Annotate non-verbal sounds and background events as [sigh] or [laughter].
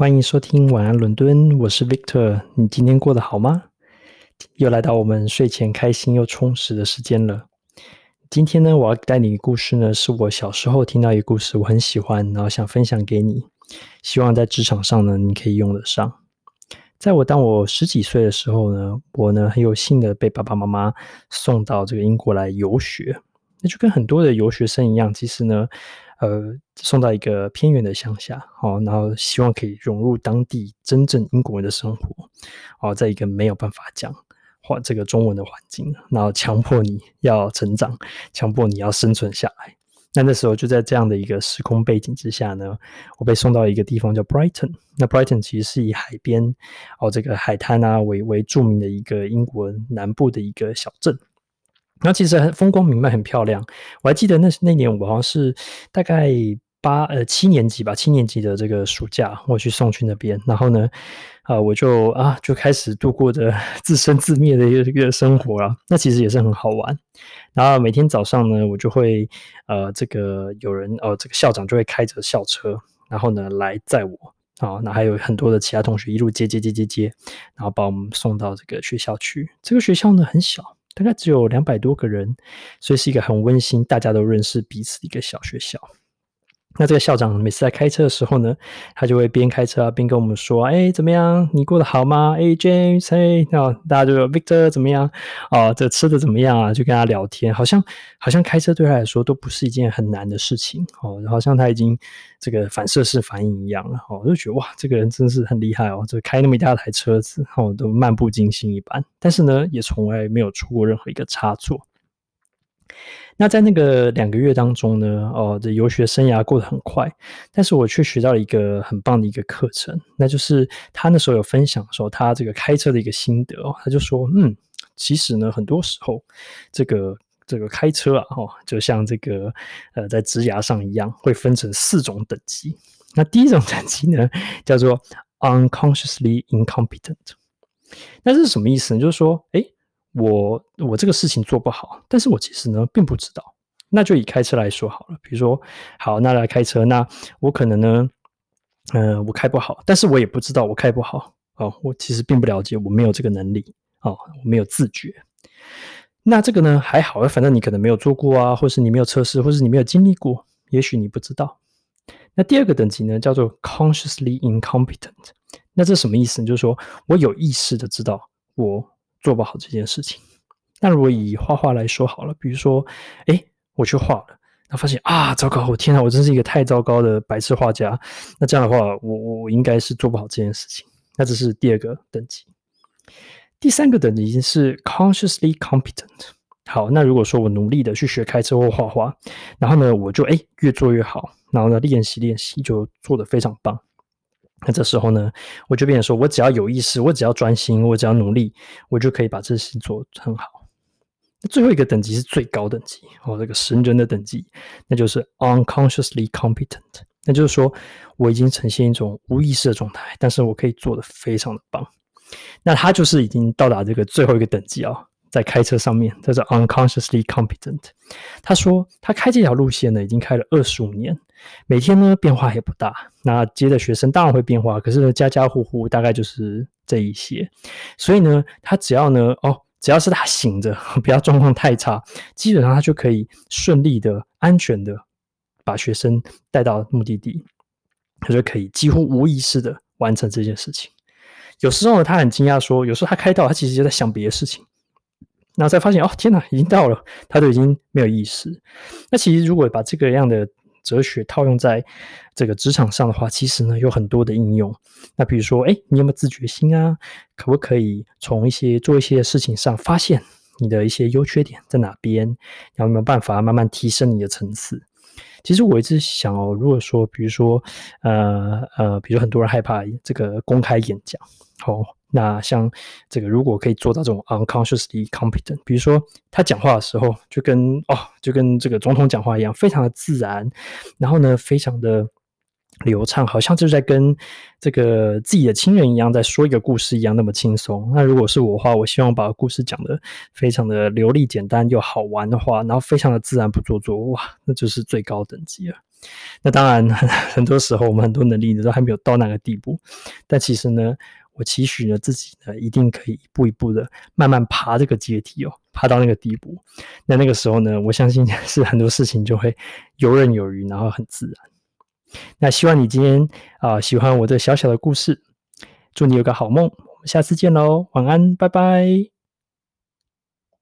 欢迎收听晚安伦敦，我是 Victor。你今天过得好吗？又来到我们睡前开心又充实的时间了。今天呢，我要带你的故事呢，是我小时候听到一个故事，我很喜欢，然后想分享给你。希望在职场上呢，你可以用得上。在我当我十几岁的时候呢，我呢很有幸的被爸爸妈妈送到这个英国来游学。那就跟很多的游学生一样，其实呢。呃，送到一个偏远的乡下，哦，然后希望可以融入当地真正英国人的生活，哦，在一个没有办法讲话这个中文的环境，然后强迫你要成长，强迫你要生存下来。那那时候就在这样的一个时空背景之下呢，我被送到一个地方叫 Brighton。那 Brighton 其实是以海边哦，这个海滩啊为为著名的一个英国南部的一个小镇。然后其实很风光明媚，很漂亮。我还记得那那年我好像是大概八呃七年级吧，七年级的这个暑假，我去送去那边。然后呢，啊、呃，我就啊就开始度过着 [laughs] 自生自灭的一个一个生活了。那其实也是很好玩。然后每天早上呢，我就会呃这个有人、呃，这个校长就会开着校车，然后呢来载我啊。那还有很多的其他同学一路接接接接接，然后把我们送到这个学校去。这个学校呢很小。大概只有两百多个人，所以是一个很温馨、大家都认识彼此的一个小学校。那这个校长每次在开车的时候呢，他就会边开车啊边跟我们说：“哎、怎么样？你过得好吗？”哎，James，哎，那大家就说 Victor 怎么样？哦，这吃的怎么样啊？就跟他聊天，好像好像开车对他来说都不是一件很难的事情哦，好像他已经这个反射式反应一样了哦，我就觉得哇，这个人真是很厉害哦，这开那么一大台车子哦，都漫不经心一般，但是呢，也从来没有出过任何一个差错。那在那个两个月当中呢，哦，这游学生涯过得很快，但是我却学到了一个很棒的一个课程，那就是他那时候有分享说他这个开车的一个心得哦，他就说，嗯，其实呢，很多时候这个这个开车啊，哦，就像这个呃，在职涯上一样，会分成四种等级。那第一种等级呢，叫做 unconsciously incompetent。那这是什么意思呢？就是说，诶我我这个事情做不好，但是我其实呢并不知道。那就以开车来说好了，比如说，好，那来开车，那我可能呢，嗯、我开不好，但是我也不知道我开不好哦，我其实并不了解，我没有这个能力哦，我没有自觉。那这个呢还好，反正你可能没有做过啊，或是你没有测试，或是你没有经历过，也许你不知道。那第二个等级呢叫做 consciously incompetent，那这什么意思呢？就是说我有意识的知道我。做不好这件事情。那如果以画画来说好了，比如说，诶，我去画了，然后发现啊，糟糕！我天呐，我真是一个太糟糕的白痴画家。那这样的话，我我我应该是做不好这件事情。那这是第二个等级。第三个等级已经是 consciously competent。好，那如果说我努力的去学开车或画画，然后呢，我就诶越做越好，然后呢练习练习就做得非常棒。那这时候呢，我就变成说，我只要有意识，我只要专心，我只要努力，我就可以把这事情做很好。最后一个等级是最高等级哦，这个神人的等级，那就是 unconsciously competent。那就是说，我已经呈现一种无意识的状态，但是我可以做得非常的棒。那他就是已经到达这个最后一个等级啊、哦。在开车上面，这是 unconsciously competent。他说他开这条路线呢，已经开了二十五年，每天呢变化也不大。那接的学生当然会变化，可是呢家家户户大概就是这一些。所以呢，他只要呢哦，只要是他醒着，不要状况太差，基本上他就可以顺利的、安全的把学生带到目的地，他就可以几乎无意识的完成这件事情。有时候呢，他很惊讶说，有时候他开到，他其实就在想别的事情。然后才发现哦，天哪，已经到了，他都已经没有意识。那其实如果把这个样的哲学套用在这个职场上的话，其实呢有很多的应用。那比如说，哎，你有没有自觉心啊？可不可以从一些做一些事情上发现你的一些优缺点在哪边？然后有没有办法慢慢提升你的层次？其实我一直想哦，如果说，比如说，呃呃，比如很多人害怕这个公开演讲，哦。那像这个，如果可以做到这种 unconsciously competent，比如说他讲话的时候，就跟哦，就跟这个总统讲话一样，非常的自然，然后呢，非常的流畅，好像就在跟这个自己的亲人一样，在说一个故事一样，那么轻松。那如果是我的话，我希望把故事讲得非常的流利、简单又好玩的话，然后非常的自然不做作，哇，那就是最高等级了。那当然，[laughs] 很多时候我们很多能力呢都还没有到那个地步，但其实呢，我期许呢自己呢一定可以一步一步的慢慢爬这个阶梯哦，爬到那个地步。那那个时候呢，我相信是很多事情就会游刃有余，然后很自然。那希望你今天啊、喜欢我这小小的故事，祝你有个好梦，我们下次见喽，晚安，拜拜。